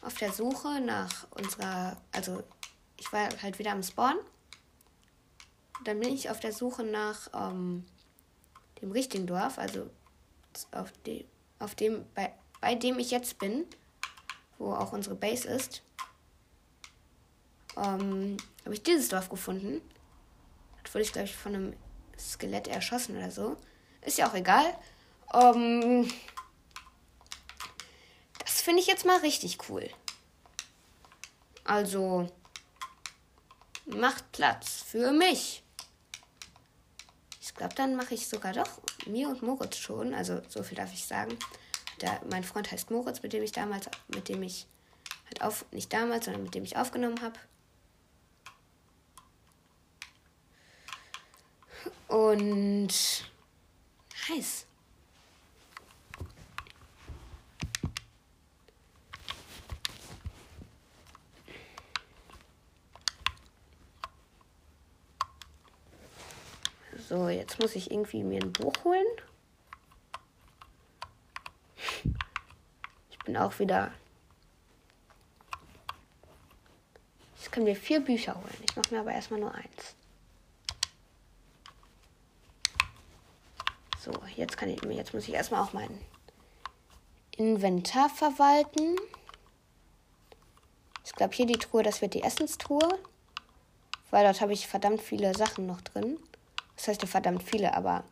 auf der Suche nach unserer, also ich war halt wieder am Spawn. Dann bin ich auf der Suche nach ähm, dem richtigen Dorf, also auf, de, auf dem, bei, bei dem ich jetzt bin, wo auch unsere Base ist. Ähm, habe ich dieses Dorf gefunden. Das wurde ich, glaube ich, von einem Skelett erschossen oder so. Ist ja auch egal. Ähm, das finde ich jetzt mal richtig cool. Also, macht Platz für mich. Ich glaube, dann mache ich sogar doch mir und Moritz schon. Also, so viel darf ich sagen. Der, mein Freund heißt Moritz, mit dem ich damals, mit dem ich halt auf, nicht damals, sondern mit dem ich aufgenommen habe. Und heiß. So, jetzt muss ich irgendwie mir ein Buch holen. Ich bin auch wieder. Ich kann mir vier Bücher holen. Ich mache mir aber erstmal nur eins. So, jetzt kann ich jetzt muss ich erstmal auch mein Inventar verwalten. Ich glaube hier die Truhe, das wird die Essenstruhe. Weil dort habe ich verdammt viele Sachen noch drin. Das heißt verdammt viele, aber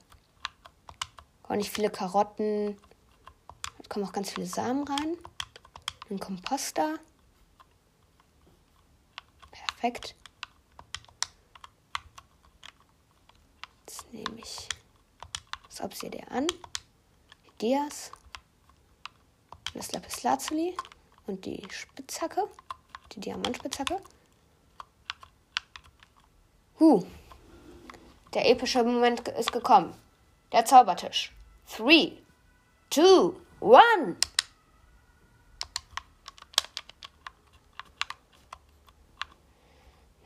auch nicht viele Karotten. Da kommen auch ganz viele Samen rein. Ein Komposter. Perfekt. Jetzt nehme ich das Obsidian an. Dias. Das Lapis Lazuli und die Spitzhacke. Die Diamantspitzhacke. Huh. Der epische Moment ist gekommen. Der Zaubertisch. Three, two, one.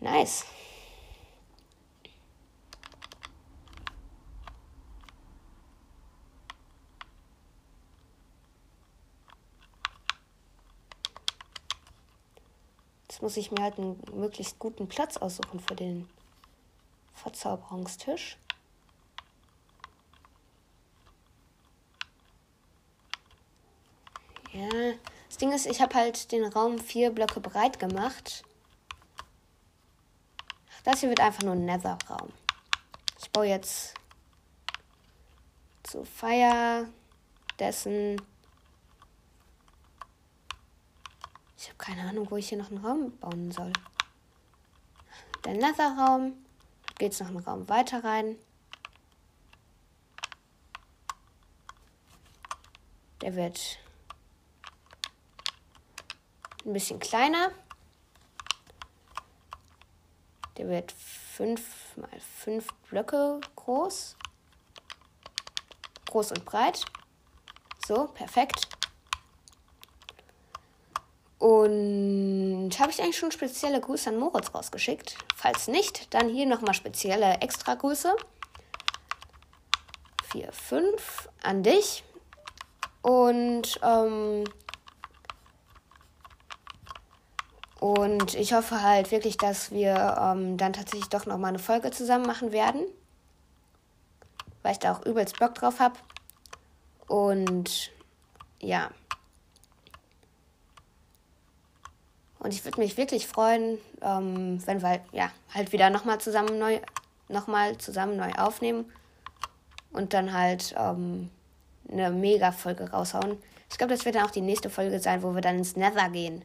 Nice. Jetzt muss ich mir halt einen möglichst guten Platz aussuchen für den Verzauberungstisch. Ja, das Ding ist, ich habe halt den Raum vier Blöcke breit gemacht. Das hier wird einfach nur ein Nether-Raum. Ich baue jetzt zu Feier dessen. Ich habe keine Ahnung, wo ich hier noch einen Raum bauen soll. Der Nether-Raum geht es noch einen Raum weiter rein. Der wird ein bisschen kleiner. Der wird 5 mal 5 Blöcke groß. Groß und breit. So, perfekt. Und habe ich eigentlich schon spezielle Grüße an Moritz rausgeschickt? Falls nicht, dann hier nochmal spezielle Extra-Grüße. 4, 5 an dich. Und, ähm, und ich hoffe halt wirklich, dass wir ähm, dann tatsächlich doch nochmal eine Folge zusammen machen werden. Weil ich da auch übelst Bock drauf habe. Und ja. Und ich würde mich wirklich freuen, ähm, wenn wir ja, halt wieder nochmal zusammen neu, noch mal zusammen neu aufnehmen und dann halt ähm, eine Mega-Folge raushauen. Ich glaube, das wird dann auch die nächste Folge sein, wo wir dann ins Nether gehen.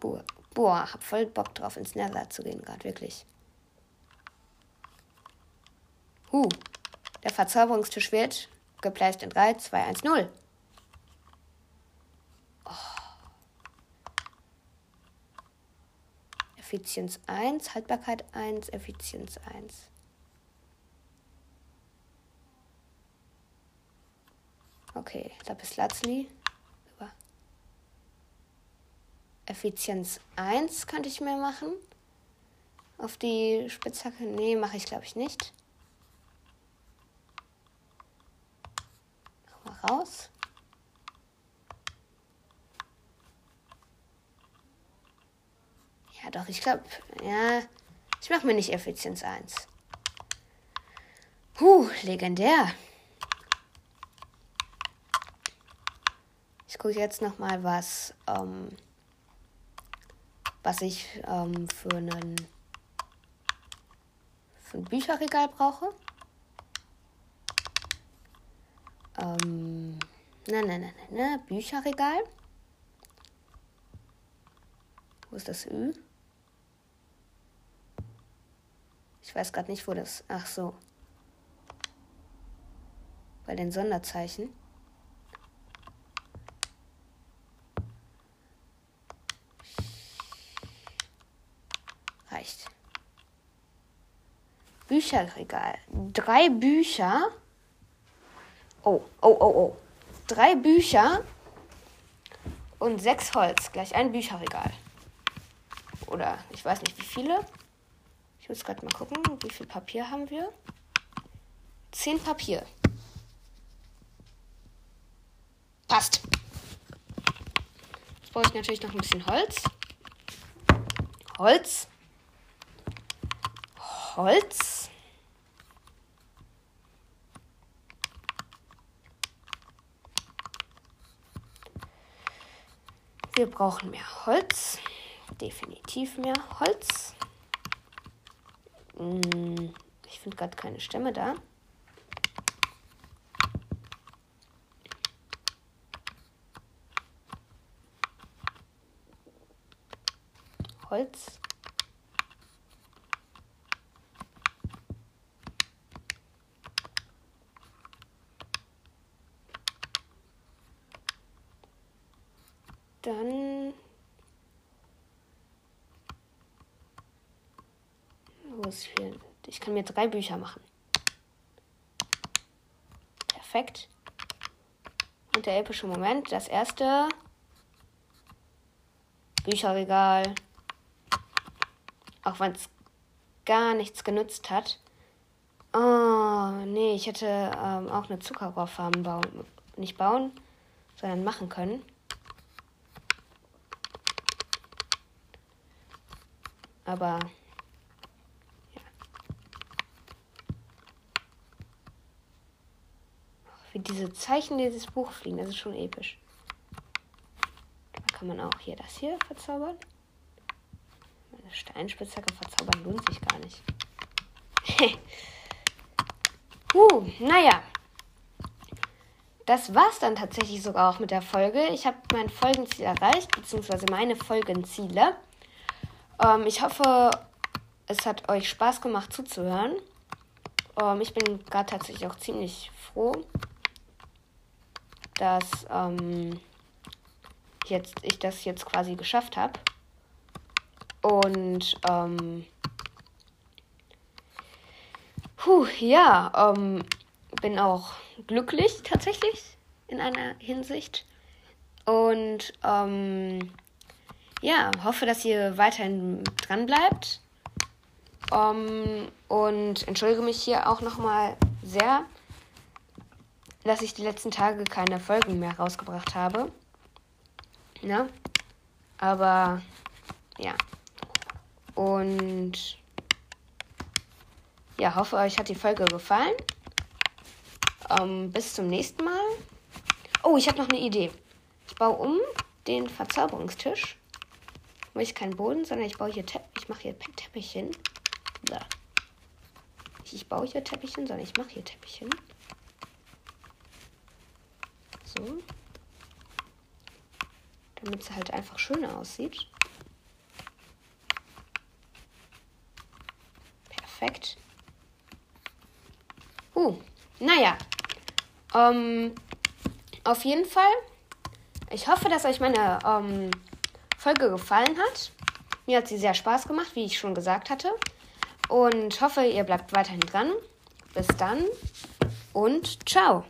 Boah, boah hab voll Bock drauf, ins Nether zu gehen, gerade wirklich. Huh, der Verzauberungstisch wird geplant in 3, 2, 1, 0. Effizienz 1, Haltbarkeit 1, Effizienz 1. Okay, Lapis Lazuli. Effizienz 1 könnte ich mir machen. Auf die Spitzhacke. Nee, mache ich glaube ich nicht. Mal raus. Ja, doch, ich glaube, ja, ich mache mir nicht Effizienz 1. Huh, legendär. Ich gucke jetzt noch mal, was, ähm, was ich ähm, für einen für ein Bücherregal brauche. Ähm, ne, ne, ne, ne, ne, Bücherregal. Wo ist das Ü? Ich weiß gerade nicht, wo das. Ach so. Bei den Sonderzeichen. Reicht. Bücherregal. Drei Bücher. Oh, oh, oh, oh. Drei Bücher und sechs Holz. Gleich ein Bücherregal. Oder ich weiß nicht wie viele. Ich muss gerade mal gucken, wie viel Papier haben wir? Zehn Papier. Passt. Jetzt brauche ich natürlich noch ein bisschen Holz. Holz. Holz. Wir brauchen mehr Holz. Definitiv mehr Holz. Hm, ich finde gerade keine Stämme da. Holz. Dann. Wo ist hier? Ich kann mir drei Bücher machen. Perfekt. Und der epische Moment. Das erste. Bücherregal. Auch wenn es gar nichts genutzt hat. Oh, nee, ich hätte ähm, auch eine Zuckerrohrfarm bauen. Nicht bauen, sondern machen können. Aber ja. Wie diese Zeichen dieses Buch fliegen, das ist schon episch. Da kann man auch hier das hier verzaubern. Eine Steinspitzhacke verzaubern lohnt sich gar nicht. uh, naja. Das war's dann tatsächlich sogar auch mit der Folge. Ich habe mein Folgenziel erreicht, beziehungsweise meine Folgenziele. Ähm, ich hoffe, es hat euch Spaß gemacht zuzuhören. Ähm, ich bin gerade tatsächlich auch ziemlich froh, dass ähm, jetzt, ich das jetzt quasi geschafft habe. Und ähm, puh, ja, ähm, bin auch glücklich tatsächlich in einer Hinsicht. Und ähm, ja, hoffe, dass ihr weiterhin dran bleibt. Um, und entschuldige mich hier auch nochmal sehr, dass ich die letzten Tage keine Folgen mehr rausgebracht habe. Ja. Aber ja. Und ja, hoffe, euch hat die Folge gefallen. Um, bis zum nächsten Mal. Oh, ich habe noch eine Idee. Ich baue um den Verzauberungstisch mache ich keinen Boden, sondern ich baue hier Teppich. Ich mache hier Teppich hin. Ich, ich baue hier Teppich hin, sondern ich mache hier Teppich hin. So. Damit es halt einfach schöner aussieht. Perfekt. Uh, naja. Ähm, auf jeden Fall. Ich hoffe, dass euch meine ähm, Folge gefallen hat. Mir hat sie sehr Spaß gemacht, wie ich schon gesagt hatte. Und hoffe, ihr bleibt weiterhin dran. Bis dann und ciao.